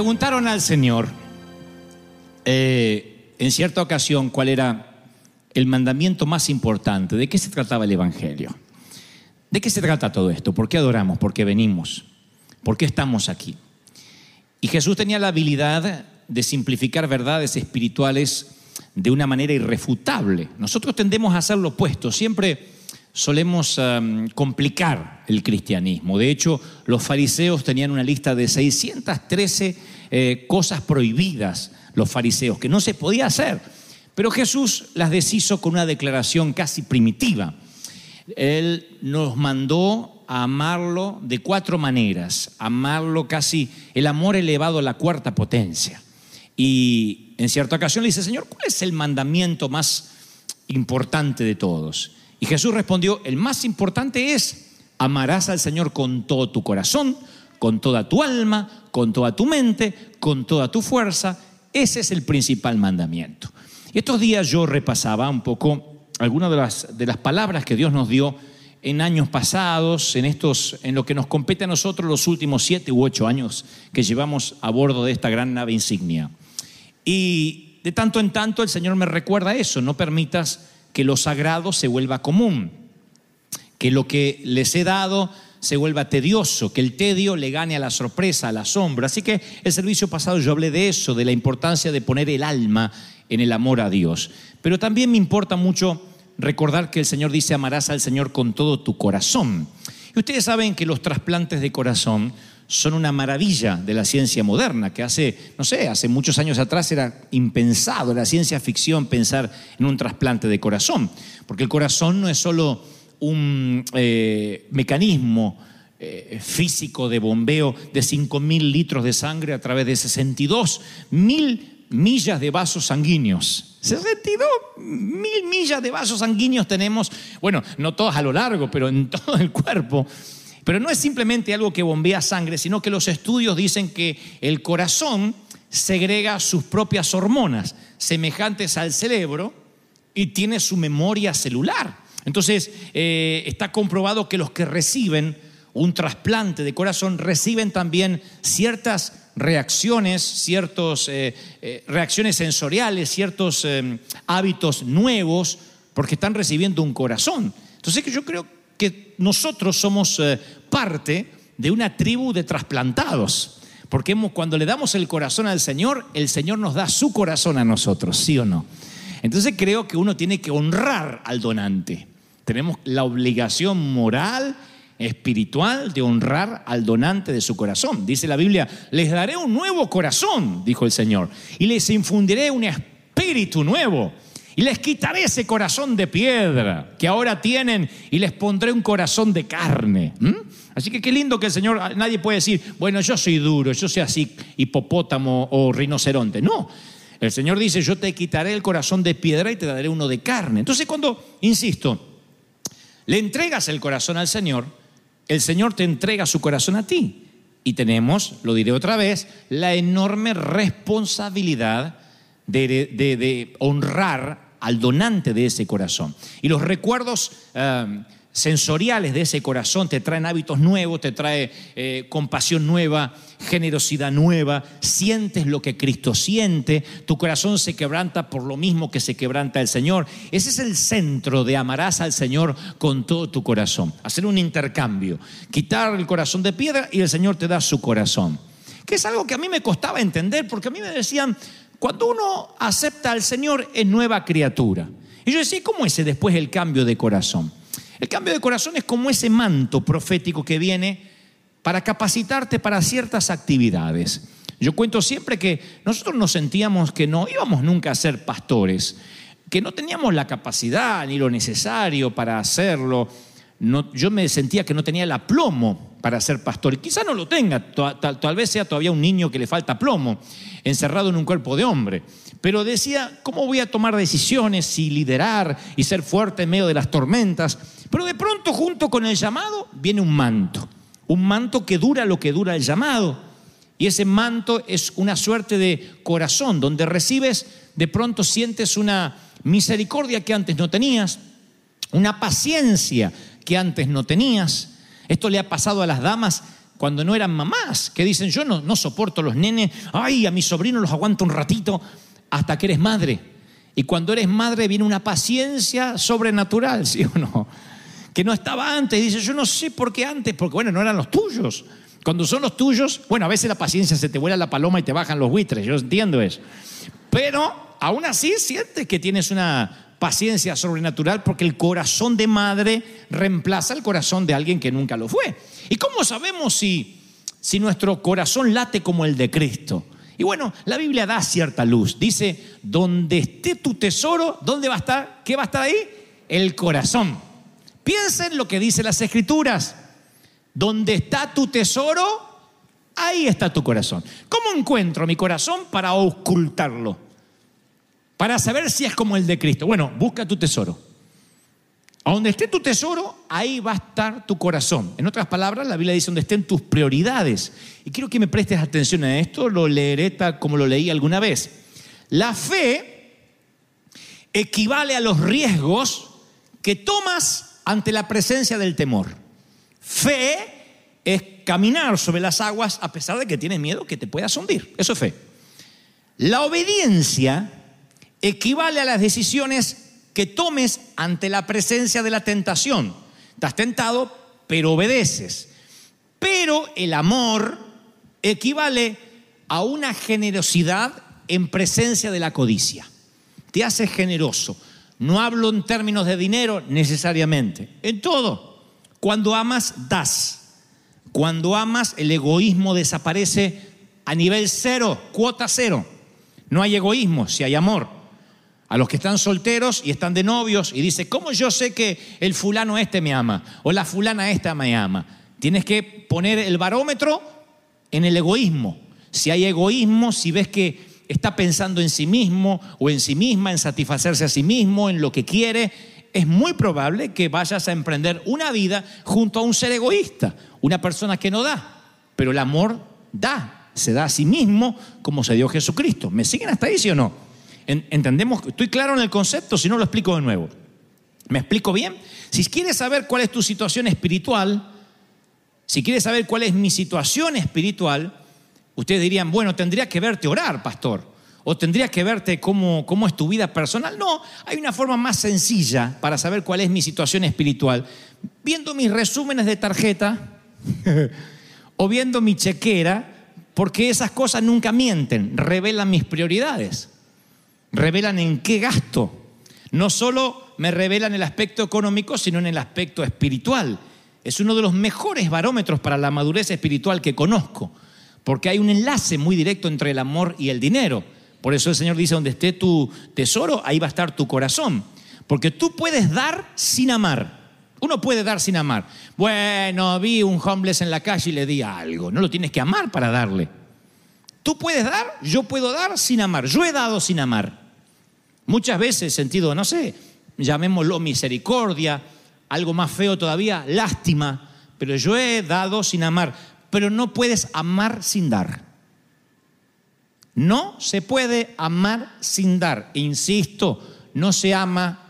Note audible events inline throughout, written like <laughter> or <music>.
preguntaron al Señor eh, en cierta ocasión cuál era el mandamiento más importante, de qué se trataba el Evangelio. ¿De qué se trata todo esto? ¿Por qué adoramos? ¿Por qué venimos? ¿Por qué estamos aquí? Y Jesús tenía la habilidad de simplificar verdades espirituales de una manera irrefutable. Nosotros tendemos a hacer lo opuesto, siempre solemos um, complicar el cristianismo. De hecho, los fariseos tenían una lista de 613 eh, cosas prohibidas, los fariseos, que no se podía hacer. Pero Jesús las deshizo con una declaración casi primitiva. Él nos mandó a amarlo de cuatro maneras, amarlo casi el amor elevado a la cuarta potencia. Y en cierta ocasión le dice, Señor, ¿cuál es el mandamiento más importante de todos? Y Jesús respondió, el más importante es, amarás al Señor con todo tu corazón, con toda tu alma, con toda tu mente, con toda tu fuerza. Ese es el principal mandamiento. Y estos días yo repasaba un poco algunas de las, de las palabras que Dios nos dio en años pasados, en, estos, en lo que nos compete a nosotros los últimos siete u ocho años que llevamos a bordo de esta gran nave insignia. Y de tanto en tanto el Señor me recuerda eso, no permitas que lo sagrado se vuelva común, que lo que les he dado se vuelva tedioso, que el tedio le gane a la sorpresa, al asombro. Así que el servicio pasado yo hablé de eso, de la importancia de poner el alma en el amor a Dios. Pero también me importa mucho recordar que el Señor dice amarás al Señor con todo tu corazón. Y ustedes saben que los trasplantes de corazón son una maravilla de la ciencia moderna, que hace, no sé, hace muchos años atrás era impensado, era ciencia ficción pensar en un trasplante de corazón, porque el corazón no es solo un eh, mecanismo eh, físico de bombeo de 5.000 litros de sangre a través de 62 mil millas de vasos sanguíneos. 62 mil millas de vasos sanguíneos tenemos, bueno, no todos a lo largo, pero en <laughs> todo el cuerpo. Pero no es simplemente algo que bombea sangre, sino que los estudios dicen que el corazón segrega sus propias hormonas semejantes al cerebro y tiene su memoria celular. Entonces, eh, está comprobado que los que reciben un trasplante de corazón reciben también ciertas reacciones, ciertas eh, eh, reacciones sensoriales, ciertos eh, hábitos nuevos, porque están recibiendo un corazón. Entonces yo creo que nosotros somos eh, parte de una tribu de trasplantados, porque cuando le damos el corazón al Señor, el Señor nos da su corazón a nosotros, ¿sí o no? Entonces creo que uno tiene que honrar al donante. Tenemos la obligación moral, espiritual, de honrar al donante de su corazón. Dice la Biblia, les daré un nuevo corazón, dijo el Señor, y les infundiré un espíritu nuevo. Y les quitaré ese corazón de piedra que ahora tienen y les pondré un corazón de carne. Así que qué lindo que el Señor, nadie puede decir, bueno, yo soy duro, yo soy así hipopótamo o rinoceronte. No, el Señor dice, yo te quitaré el corazón de piedra y te daré uno de carne. Entonces cuando, insisto, le entregas el corazón al Señor, el Señor te entrega su corazón a ti. Y tenemos, lo diré otra vez, la enorme responsabilidad de, honrar al donante de ese corazón. Y los recuerdos eh, sensoriales de ese corazón, te traen hábitos nuevos, te trae eh, compasión nueva, generosidad nueva, sientes lo que Cristo siente, tu corazón se quebranta por lo mismo que se quebranta el Señor. Ese es el centro de amarás al Señor con todo tu corazón. Hacer un intercambio, quitar el corazón de piedra y el Señor te da su corazón. Que es algo que a mí me costaba entender, porque a mí me decían, cuando uno acepta al Señor es nueva criatura. Y yo decía, ¿cómo es después el cambio de corazón? El cambio de corazón es como ese manto profético que viene para capacitarte para ciertas actividades. Yo cuento siempre que nosotros nos sentíamos que no íbamos nunca a ser pastores, que no teníamos la capacidad ni lo necesario para hacerlo. No, yo me sentía que no tenía el aplomo para ser pastor. Y quizá no lo tenga, tal, tal, vez sea todavía un niño que le falta plomo, encerrado en un cuerpo de hombre. Pero decía, ¿cómo voy a tomar decisiones y liderar y ser fuerte en medio de las tormentas? Pero de pronto junto con el llamado viene un manto, un manto que dura lo que dura el llamado. Y ese manto es una suerte de corazón donde recibes, de pronto sientes una misericordia que antes no tenías, una paciencia que antes no tenías. Esto le ha pasado a las damas cuando no eran mamás, que dicen, yo no, no soporto los nenes, ay, a mis sobrinos los aguanto un ratito hasta que eres madre. Y cuando eres madre viene una paciencia sobrenatural, ¿sí o no? que no estaba antes. Dice, yo no sé por qué antes, porque bueno, no eran los tuyos. Cuando son los tuyos, bueno, a veces la paciencia se te vuela la paloma y te bajan los buitres, yo entiendo eso. Pero aún así sientes que tienes una paciencia sobrenatural porque el corazón de madre reemplaza el corazón de alguien que nunca lo fue. ¿Y cómo sabemos si, si nuestro corazón late como el de Cristo? Y bueno, la Biblia da cierta luz. Dice, donde esté tu tesoro, ¿dónde va a estar? ¿Qué va a estar ahí? El corazón. Piensen lo que dicen las escrituras. Donde está tu tesoro, ahí está tu corazón. ¿Cómo encuentro mi corazón para ocultarlo? Para saber si es como el de Cristo. Bueno, busca tu tesoro. A donde esté tu tesoro, ahí va a estar tu corazón. En otras palabras, la Biblia dice donde estén tus prioridades. Y quiero que me prestes atención a esto, lo leeré como lo leí alguna vez. La fe equivale a los riesgos que tomas ante la presencia del temor. Fe es caminar sobre las aguas a pesar de que tienes miedo que te puedas hundir. Eso es fe. La obediencia equivale a las decisiones que tomes ante la presencia de la tentación. Estás tentado, pero obedeces. Pero el amor equivale a una generosidad en presencia de la codicia. Te hace generoso. No hablo en términos de dinero necesariamente, en todo. Cuando amas, das. Cuando amas, el egoísmo desaparece a nivel cero, cuota cero. No hay egoísmo si hay amor. A los que están solteros y están de novios y dice, ¿cómo yo sé que el fulano este me ama? O la fulana esta me ama. Tienes que poner el barómetro en el egoísmo. Si hay egoísmo, si ves que está pensando en sí mismo o en sí misma, en satisfacerse a sí mismo, en lo que quiere, es muy probable que vayas a emprender una vida junto a un ser egoísta, una persona que no da, pero el amor da, se da a sí mismo como se dio Jesucristo. ¿Me siguen hasta ahí, sí o no? ¿Entendemos? Estoy claro en el concepto, si no lo explico de nuevo. ¿Me explico bien? Si quieres saber cuál es tu situación espiritual, si quieres saber cuál es mi situación espiritual, Ustedes dirían, bueno, tendría que verte orar, pastor, o tendría que verte cómo, cómo es tu vida personal. No, hay una forma más sencilla para saber cuál es mi situación espiritual. Viendo mis resúmenes de tarjeta <laughs> o viendo mi chequera, porque esas cosas nunca mienten, revelan mis prioridades, revelan en qué gasto. No solo me revelan el aspecto económico, sino en el aspecto espiritual. Es uno de los mejores barómetros para la madurez espiritual que conozco porque hay un enlace muy directo entre el amor y el dinero. Por eso el Señor dice, donde esté tu tesoro, ahí va a estar tu corazón. Porque tú puedes dar sin amar. Uno puede dar sin amar. Bueno, vi un homeless en la calle y le di algo. No lo tienes que amar para darle. Tú puedes dar, yo puedo dar sin amar. Yo he dado sin amar. Muchas veces sentido, no sé, llamémoslo misericordia, algo más feo todavía, lástima, pero yo he dado sin amar pero no puedes amar sin dar. No se puede amar sin dar. Insisto, no se ama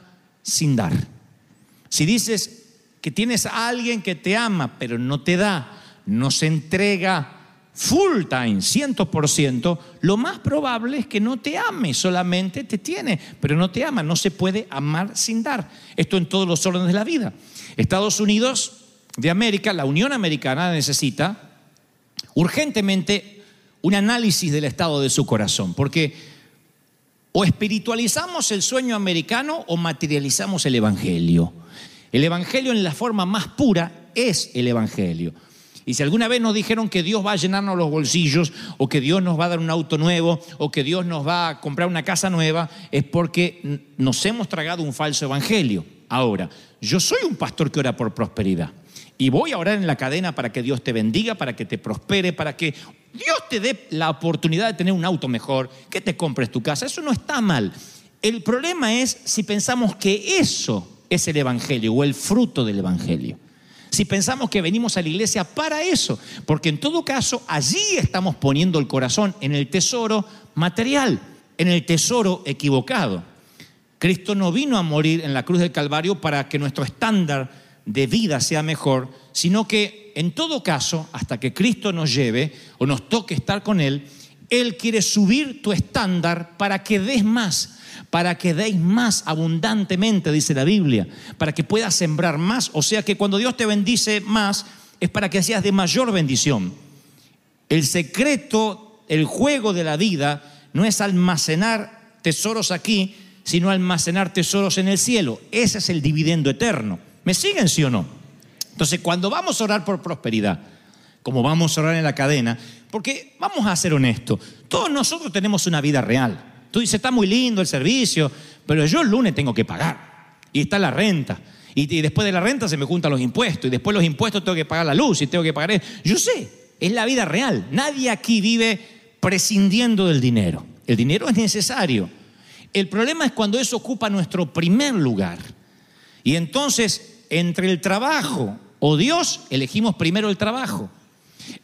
sin dar. Si dices, que tienes a alguien que te ama, pero no te da, no se entrega full time, 100%, lo más probable es que no te ame, solamente te tiene, pero no te ama, no se puede amar sin dar. Esto en todos los órdenes de la vida. Estados Unidos de América, la Unión Americana necesita urgentemente un análisis del estado de su corazón, porque o espiritualizamos el sueño americano o materializamos el Evangelio. El Evangelio en la forma más pura es el Evangelio. Y si alguna vez nos dijeron que Dios va a llenarnos los bolsillos, o que Dios nos va a dar un auto nuevo, o que Dios nos va a comprar una casa nueva, es porque nos hemos tragado un falso evangelio. Ahora, yo soy un pastor que ora por prosperidad. Y voy a orar en la cadena para que Dios te bendiga, para que te prospere, para que Dios te dé la oportunidad de tener un auto mejor, que te compres tu casa. Eso no está mal. El problema es si pensamos que eso es el Evangelio o el fruto del Evangelio. Si pensamos que venimos a la iglesia para eso, porque en todo caso allí estamos poniendo el corazón en el tesoro material, en el tesoro equivocado. Cristo no vino a morir en la cruz del Calvario para que nuestro estándar de vida sea mejor, sino que en todo caso, hasta que Cristo nos lleve o nos toque estar con Él, Él quiere subir tu estándar para que des más, para que deis más abundantemente, dice la Biblia, para que puedas sembrar más. O sea que cuando Dios te bendice más, es para que seas de mayor bendición. El secreto, el juego de la vida, no es almacenar tesoros aquí, sino almacenar tesoros en el cielo. Ese es el dividendo eterno. ¿Me siguen, sí o no? Entonces, cuando vamos a orar por prosperidad, como vamos a orar en la cadena, porque vamos a ser honestos, todos nosotros tenemos una vida real. Tú dices, está muy lindo el servicio, pero yo el lunes tengo que pagar. Y está la renta. Y, después de la renta se me juntan los impuestos. Y después los impuestos tengo que pagar la luz y tengo que pagar... Yo sé, es la vida real. Nadie aquí vive prescindiendo del dinero. El dinero es necesario. El problema es cuando eso ocupa nuestro primer lugar. Y entonces, entre el trabajo o Dios, elegimos primero el trabajo.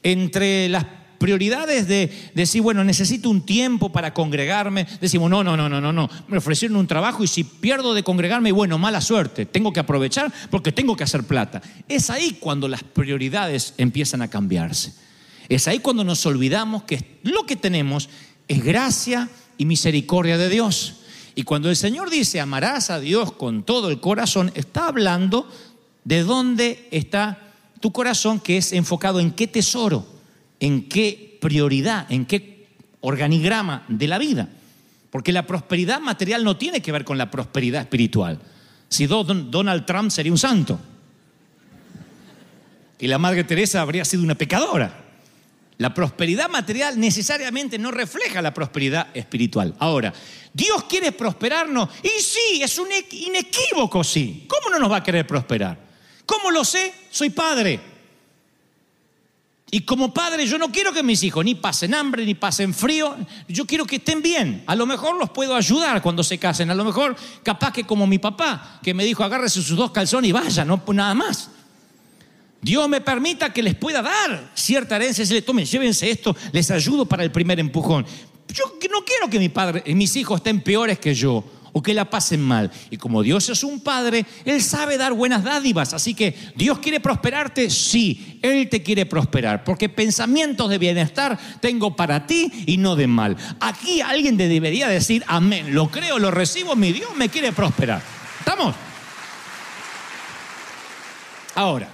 Entre las prioridades de, decir, bueno, necesito un tiempo para congregarme, decimos, no, no, no, no, no, no, me ofrecieron un trabajo y si pierdo de congregarme, bueno, mala suerte, tengo que aprovechar porque tengo que hacer plata. Es ahí cuando las prioridades empiezan a cambiarse. Es ahí cuando nos olvidamos que lo que tenemos es gracia y misericordia de Dios. Y cuando el Señor dice, amarás a Dios con todo el corazón, está hablando de dónde está tu corazón, que es enfocado en qué tesoro, en qué prioridad, en qué organigrama de la vida. Porque la prosperidad material no tiene que ver con la prosperidad espiritual. Si Don- Donald Trump sería un santo. Y la Madre Teresa habría sido una pecadora. La prosperidad material necesariamente no refleja la prosperidad espiritual. Ahora, Dios quiere prosperarnos y sí, es un e- inequívoco sí. ¿Cómo no nos va a querer prosperar? ¿Cómo lo sé? Soy padre. Y como padre yo no quiero que mis hijos ni pasen hambre ni pasen frío, yo quiero que estén bien. A lo mejor los puedo ayudar cuando se casen, a lo mejor capaz que como mi papá, que me dijo agárrese sus dos calzones y vaya, no nada más. Dios me permita que les pueda dar cierta herencia, si le tomen, llévense esto, les ayudo para el primer empujón. Yo no quiero que mi padre, mis hijos estén peores que yo o que la pasen mal. Y como Dios es un padre, Él sabe dar buenas dádivas. Así que Dios quiere prosperarte, sí, Él te quiere prosperar, porque pensamientos de bienestar tengo para ti y no de mal. Aquí alguien te debería decir, amén, lo creo, lo recibo, mi Dios me quiere prosperar. ¿Estamos? Ahora,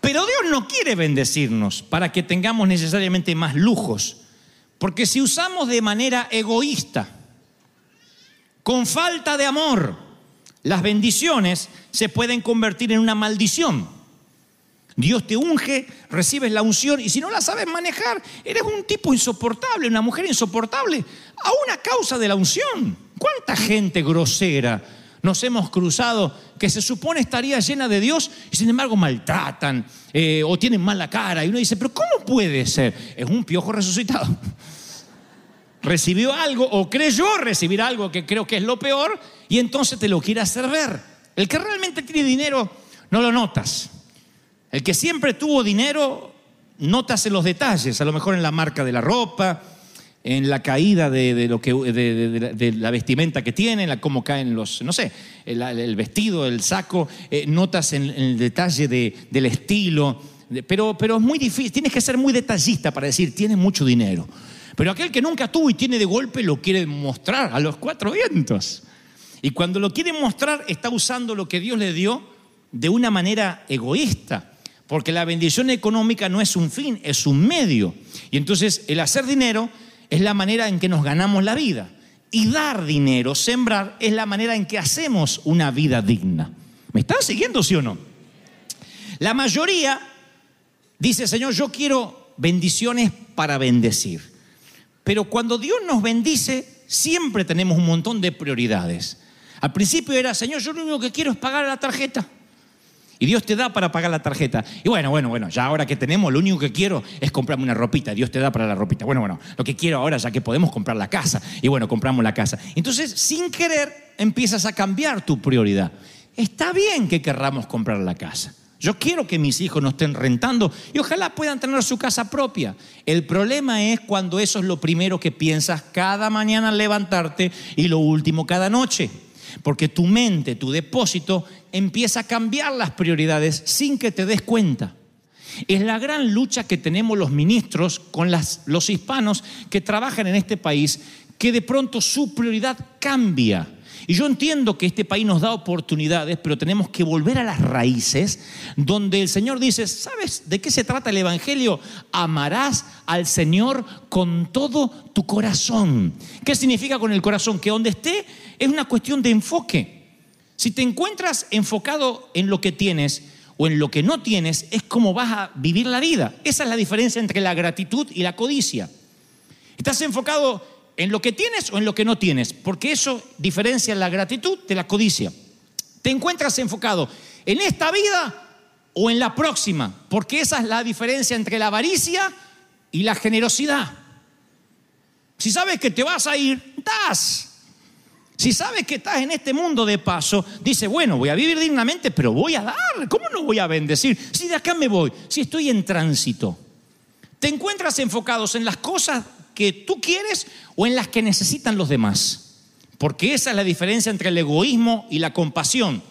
pero Dios no quiere bendecirnos para que tengamos necesariamente más lujos. Porque si usamos de manera egoísta, con falta de amor, las bendiciones se pueden convertir en una maldición. Dios te unge, recibes la unción y si no la sabes manejar, eres un tipo insoportable, una mujer insoportable, a una causa de la unción. ¿Cuánta gente grosera nos hemos cruzado que se supone estaría llena de Dios y sin embargo maltratan eh, o tienen mala cara? Y uno dice, pero ¿cómo puede ser? Es un piojo resucitado. Recibió algo o creyó recibir algo que creo que es lo peor y entonces te lo quiere hacer ver. El que realmente tiene dinero no lo notas. El que siempre tuvo dinero, notas en los detalles, a lo mejor en la marca de la ropa, en la caída de, lo que, de, la vestimenta que tienen, la, cómo caen los, no sé, el, vestido, el saco, eh, notas en, en el detalle de- del estilo, pero, pero es muy difícil, tienes que ser muy detallista para decir, tiene mucho dinero. Pero aquel que nunca tuvo y tiene de golpe lo quiere mostrar a los cuatro vientos. Y cuando lo quiere mostrar está usando lo que Dios le dio de una manera egoísta. Porque la bendición económica no es un fin, es un medio. Y entonces el hacer dinero es la manera en que nos ganamos la vida. Y dar dinero, sembrar, es la manera en que hacemos una vida digna. ¿Me están siguiendo, sí o no? La mayoría dice, Señor, yo quiero bendiciones para bendecir. Pero cuando Dios nos bendice, siempre tenemos un montón de prioridades. Al principio era, Señor, yo lo único que quiero es pagar la tarjeta. Y Dios te da para pagar la tarjeta. Y bueno, bueno, bueno, ya ahora que tenemos, lo único que quiero es comprarme una ropita. Dios te da para la ropita. Bueno, bueno, lo que quiero ahora, ya que podemos comprar la casa. Y bueno, compramos la casa. Entonces, sin querer, empiezas a cambiar tu prioridad. Está bien que querramos comprar la casa. Yo quiero que mis hijos no estén rentando y ojalá puedan tener su casa propia. El problema es cuando eso es lo primero que piensas cada mañana al levantarte y lo último cada noche. Porque tu mente, tu depósito, empieza a cambiar las prioridades sin que te des cuenta. Es la gran lucha que tenemos los ministros con los hispanos que trabajan en este país, que de pronto su prioridad cambia. Y yo entiendo que este país nos da oportunidades, pero tenemos que volver a las raíces, donde el Señor dice, ¿sabes de qué se trata el Evangelio? Amarás al Señor con todo tu corazón. ¿Qué significa con el corazón? Que donde esté es una cuestión de enfoque. Si te encuentras enfocado en lo que tienes o en lo que no tienes, es como vas a vivir la vida. Esa es la diferencia entre la gratitud y la codicia. ¿Estás enfocado en lo que tienes o en lo que no tienes? Porque eso diferencia la gratitud de la codicia. ¿Te encuentras enfocado en esta vida o en la próxima? Porque esa es la diferencia entre la avaricia y la generosidad. Si sabes que te vas a ir, das. Si sabes que estás en este mundo de paso, dice, bueno, voy a vivir dignamente, pero voy a dar. ¿Cómo no voy a bendecir? Si de acá me voy, si estoy en tránsito. ¿Te encuentras enfocados en las cosas que tú quieres o en las que necesitan los demás? Porque esa es la diferencia entre el egoísmo y la compasión,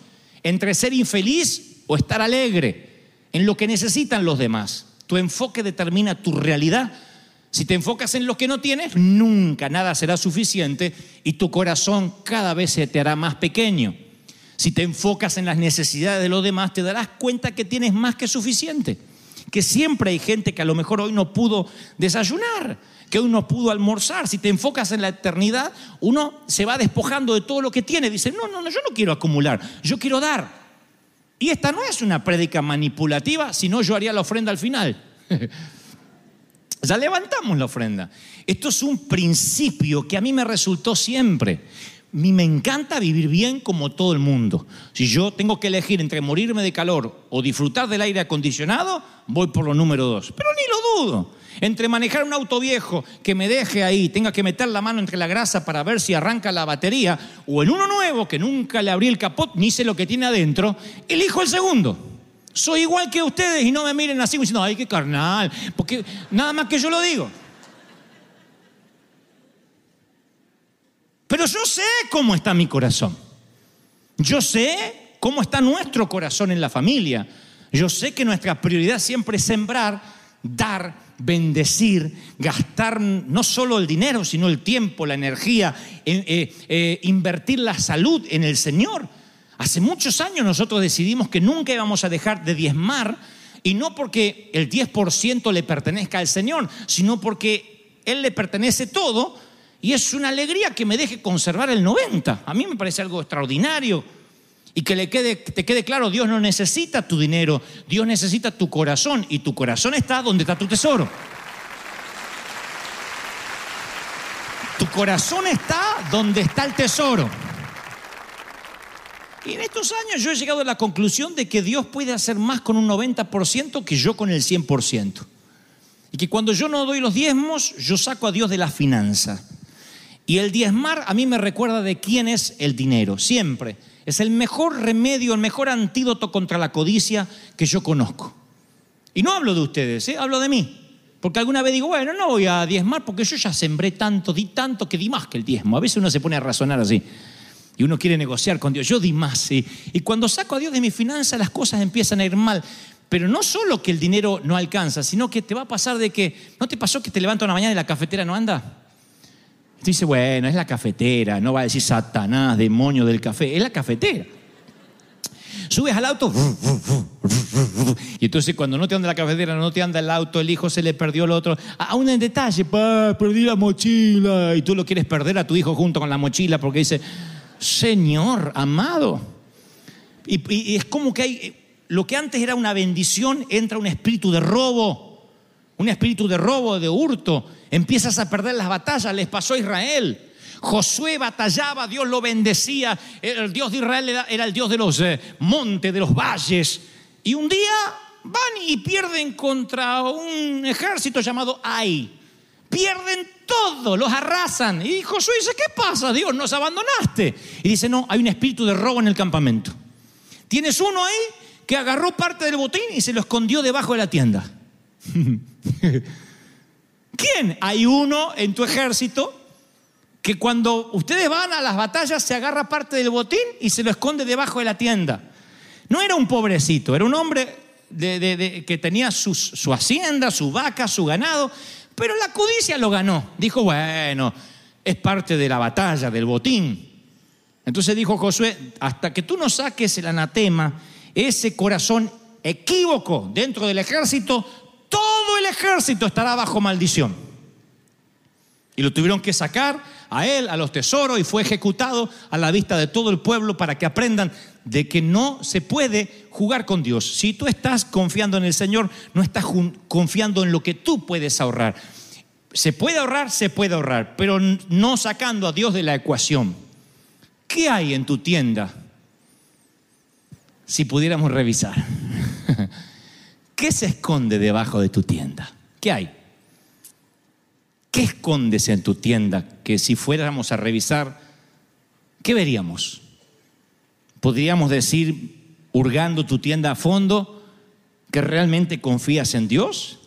entre ser infeliz o estar alegre, en lo que necesitan los demás. Tu enfoque determina tu realidad. Si te enfocas en lo que no tienes, nunca nada será suficiente y tu corazón cada vez se te hará más pequeño. Si te enfocas en las necesidades de los demás, te darás cuenta que tienes más que suficiente. Que siempre hay gente que a lo mejor hoy no pudo desayunar, que hoy no pudo almorzar. Si te enfocas en la eternidad, uno se va despojando de todo lo que tiene. Dice, no, no, no, yo no quiero acumular, yo quiero dar. Y esta no es una prédica manipulativa, sino yo haría la ofrenda al final. <laughs> Ya levantamos la ofrenda. Esto es un principio que a mí me resultó siempre. Mí me encanta vivir bien como todo el mundo. Si yo tengo que elegir entre morirme de calor o disfrutar del aire acondicionado, voy por lo número dos. Pero ni lo dudo. Entre manejar un auto viejo que me deje ahí, tenga que meter la mano entre la grasa para ver si arranca la batería, o en uno nuevo que nunca le abrí el capot ni sé lo que tiene adentro, elijo el segundo. Soy igual que ustedes y no me miren así diciendo, ay, qué carnal, porque nada más que yo lo digo. Pero yo sé cómo está mi corazón. Yo sé cómo está nuestro corazón en la familia. Yo sé que nuestra prioridad siempre es sembrar, dar, bendecir, gastar no solo el dinero, sino el tiempo, la energía, eh, eh, invertir la salud en el Señor. Hace muchos años nosotros decidimos que nunca íbamos a dejar de diezmar y no porque el 10% le pertenezca al Señor, sino porque Él le pertenece todo y es una alegría que me deje conservar el 90%. A mí me parece algo extraordinario. Y que le quede, te quede claro, Dios no necesita tu dinero, Dios necesita tu corazón y tu corazón está donde está tu tesoro. Tu corazón está donde está el tesoro. Y en estos años yo he llegado a la conclusión de que Dios puede hacer más con un 90% que yo con el 100%. Y que cuando yo no doy los diezmos, yo saco a Dios de la finanza. Y el diezmar a mí me recuerda de quién es el dinero, siempre. Es el mejor remedio, el mejor antídoto contra la codicia que yo conozco. Y no hablo de ustedes, ¿eh? hablo de mí. Porque alguna vez digo, bueno, no voy a diezmar porque yo ya sembré tanto, di tanto que di más que el diezmo. A veces uno se pone a razonar así. Y uno quiere negociar con Dios. Yo di más, sí. Y cuando saco a Dios de mi finanza, las cosas empiezan a ir mal. Pero no solo que el dinero no alcanza, sino que te va a pasar de que, ¿no te pasó que te levantas una mañana y la cafetera no anda? Dices, bueno, es la cafetera, no va a decir Satanás, demonio del café, es la cafetera. Subes al auto y entonces cuando no te anda la cafetera, no te anda el auto, el hijo se le perdió el otro. Aún en detalle, pa, perdí la mochila y tú lo quieres perder a tu hijo junto con la mochila porque dice, Señor amado. Y, y- y es como que hay, lo que antes era una bendición, entra un espíritu de robo, un espíritu de robo, de hurto. Empiezas a perder las batallas, les pasó a Israel. Josué batallaba, Dios lo bendecía. El Dios de Israel era, el Dios de los eh, montes, de los valles. Y un día van y pierden contra un ejército llamado Ai. Pierden todo, los arrasan. Y Josué dice, ¿qué pasa? Dios, nos abandonaste. Y dice, no, hay un espíritu de robo en el campamento. Tienes uno ahí que agarró parte del botín y se lo escondió debajo de la tienda. <laughs> ¿Quién? Hay uno en tu ejército que cuando ustedes van a las batallas se agarra parte del botín y se lo esconde debajo de la tienda. No era un pobrecito, era un hombre que tenía su hacienda, su vaca, su ganado, pero la codicia lo ganó. Dijo, bueno, es parte de la batalla, del botín. Entonces dijo Josué, hasta que tú no saques el anatema, ese corazón equívoco dentro del ejército, todo el ejército estará bajo maldición. Y lo tuvieron que sacar a él, a los tesoros, y fue ejecutado a la vista de todo el pueblo para que aprendan de que no se puede jugar con Dios. Si tú estás confiando en el Señor, no estás confiando en lo que tú puedes ahorrar. Se puede ahorrar, se puede ahorrar, pero no sacando a Dios de la ecuación. ¿Qué hay en tu tienda? Si pudiéramos revisar. <laughs> ¿Qué se esconde debajo de tu tienda? ¿Qué hay? ¿Qué escondes en tu tienda que si fuéramos a revisar, ¿qué veríamos? Podríamos decir, hurgando tu tienda a fondo, que realmente confías en Dios.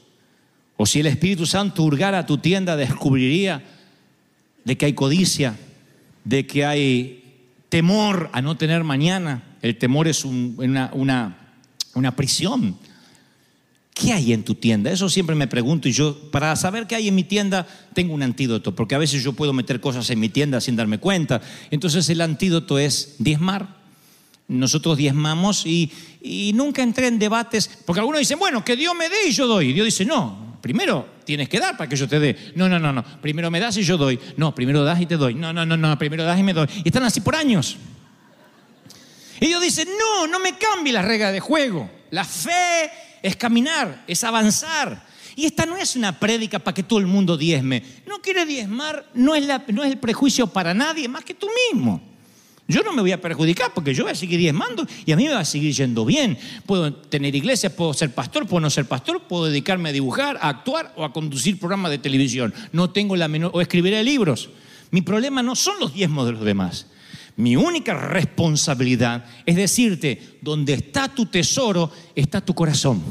O si el Espíritu Santo hurgara tu tienda, descubriría de que hay codicia, de que hay temor a no tener mañana. El temor es un- una, una- una prisión. ¿Qué hay en tu tienda? Eso siempre me pregunto y yo, para saber qué hay en mi tienda, tengo un antídoto, porque a veces yo puedo meter cosas en mi tienda sin darme cuenta. Entonces el antídoto es diezmar. Nosotros diezmamos y, nunca entré en debates, porque algunos dicen, bueno, que Dios me dé y yo doy. Y Dios dice, no, primero tienes que dar para que yo te dé. No, no, no, no, primero me das y yo doy. No, primero das y te doy. No, no, no, no, primero das y me doy. Y están así por años. Y Dios dice, no, no me cambie las reglas de juego. La fe es caminar, es avanzar. Y esta no es una prédica para que todo el mundo diezme. No quiere diezmar, no es, el prejuicio para nadie más que tú mismo. Yo no me voy a perjudicar porque yo voy a seguir diezmando y a mí me va a seguir yendo bien. Puedo tener iglesia, puedo ser pastor, puedo no ser pastor, puedo dedicarme a dibujar, a actuar o a conducir programas de televisión. No tengo la menor, o escribiré libros. Mi problema no son los diezmos de los demás. Mi única responsabilidad es decirte, donde está tu tesoro, está tu corazón.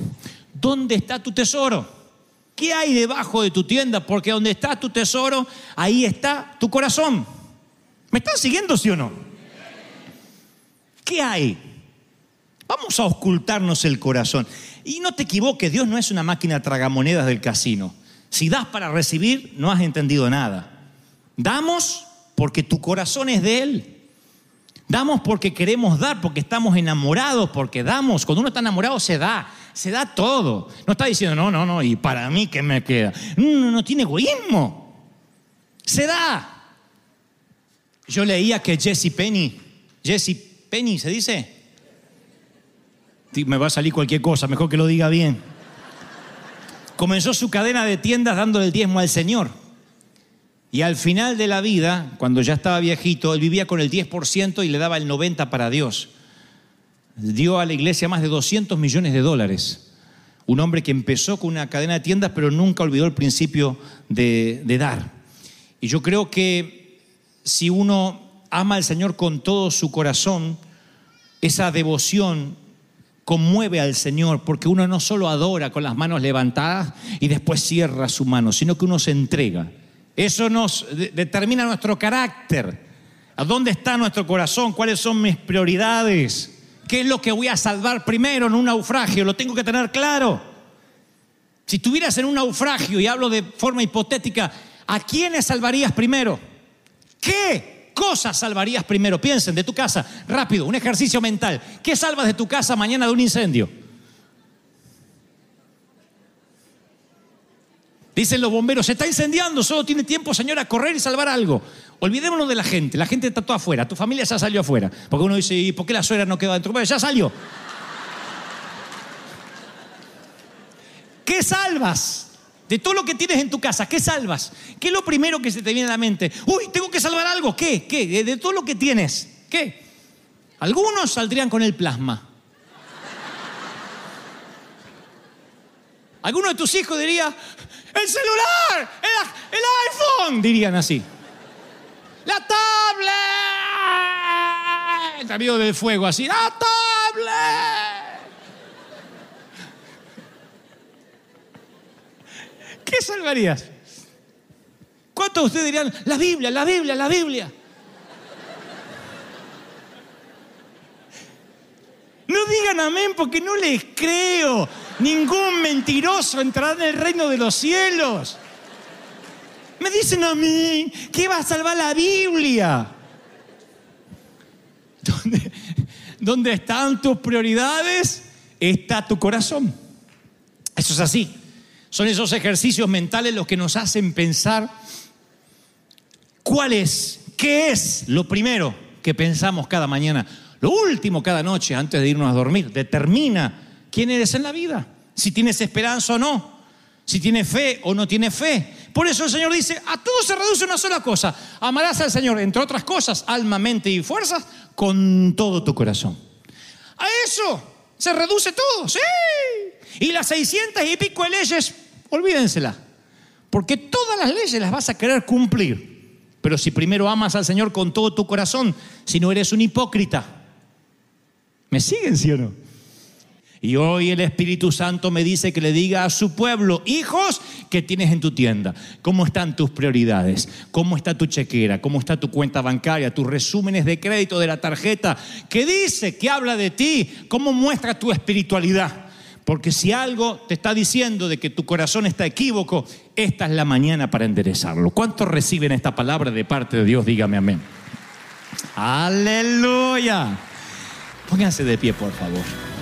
¿Dónde está tu tesoro? ¿Qué hay debajo de tu tienda? Porque donde está tu tesoro, ahí está tu corazón. ¿Me están siguiendo, sí o no? ¿Qué hay? Vamos a ocultarnos el corazón. Y no te equivoques, Dios no es una máquina tragamonedas del casino. Si das para recibir, no has entendido nada. Damos porque tu corazón es de Él. Damos porque queremos dar, porque estamos enamorados, porque damos. Cuando uno está enamorado se da, se da todo. No está diciendo, no, no, no, y para mí, ¿qué me queda? No, no, tiene egoísmo. Se da. Yo leía que Jesse Penny, Jesse Penny, ¿se dice? Me va a salir cualquier cosa, mejor que lo diga bien. Comenzó su cadena de tiendas dándole el diezmo al Señor. Y al final de la vida, cuando ya estaba viejito, él vivía con el 10% y le daba el 90% para Dios. Dio a la iglesia más de 200 millones de dólares. Un hombre que empezó con una cadena de tiendas, pero nunca olvidó el principio de, de dar. Y yo creo que si uno ama al Señor con todo su corazón, esa devoción conmueve al Señor porque uno no solo adora con las manos levantadas y después cierra su mano, sino que uno se entrega. Eso nos de- determina nuestro carácter. ¿A dónde está nuestro corazón? ¿Cuáles son mis prioridades? ¿Qué es lo que voy a salvar primero en un naufragio? Lo tengo que tener claro. Si estuvieras en un naufragio, y hablo de forma hipotética, ¿a quiénes salvarías primero? ¿Qué cosas salvarías primero? Piensen, de tu casa, rápido, un ejercicio mental. ¿Qué salvas de tu casa mañana de un incendio? Dicen los bomberos, se está incendiando, solo tiene tiempo, señora, correr y salvar algo. Olvidémonos de la gente, la gente está toda afuera, tu familia ya salió afuera. Porque uno dice, ¿y por qué la suegra no quedó adentro? Bueno, ya salió. ¿Qué salvas? De todo lo que tienes en tu casa, ¿qué salvas? ¿Qué es lo primero que se te viene a la mente? Uy, tengo que salvar algo. ¿Qué? ¿Qué? De, de todo lo que tienes. ¿Qué? Algunos saldrían con el plasma. Alguno de tus hijos diría, el celular, el, iPhone, dirían así. La tablet. El amigo del fuego así, la tablet. ¿Qué salvarías? ¿Cuántos de ustedes dirían, la Biblia, la Biblia, la Biblia? No digan amén porque no les creo. Ningún mentiroso entrará en el reino de los cielos. Me dicen a mí que va a salvar la Biblia. ¿Dónde, dónde están tus prioridades? Está tu corazón. Eso es así. Son esos ejercicios mentales los que nos hacen pensar cuál es, qué es lo primero que pensamos cada mañana, lo último cada noche antes de irnos a dormir. Determina quién eres en la vida, si tienes esperanza o no, si tienes fe o no tienes fe. Por eso el Señor dice, a todo se reduce una sola cosa. Amarás al Señor, entre otras cosas, alma, mente y fuerzas, con todo tu corazón. A eso se reduce todo, sí. Y las 600 y pico de leyes, olvídensela. Porque todas las leyes las vas a querer cumplir. Pero si primero amas al Señor con todo tu corazón, si no eres un hipócrita. ¿Me siguen, sí o no? Y hoy el Espíritu Santo me dice que le diga a su pueblo, hijos, ¿qué tienes en tu tienda? ¿Cómo están tus prioridades? ¿Cómo está tu chequera? ¿Cómo está tu cuenta bancaria? ¿Tus resúmenes de crédito de la tarjeta? ¿Qué dice? ¿Qué habla de ti? ¿Cómo muestra tu espiritualidad? Porque si algo te está diciendo de que tu corazón está equívoco, esta es la mañana para enderezarlo. ¿Cuántos reciben esta palabra de parte de Dios? Dígame amén. Aleluya. Pónganse de pie, por favor.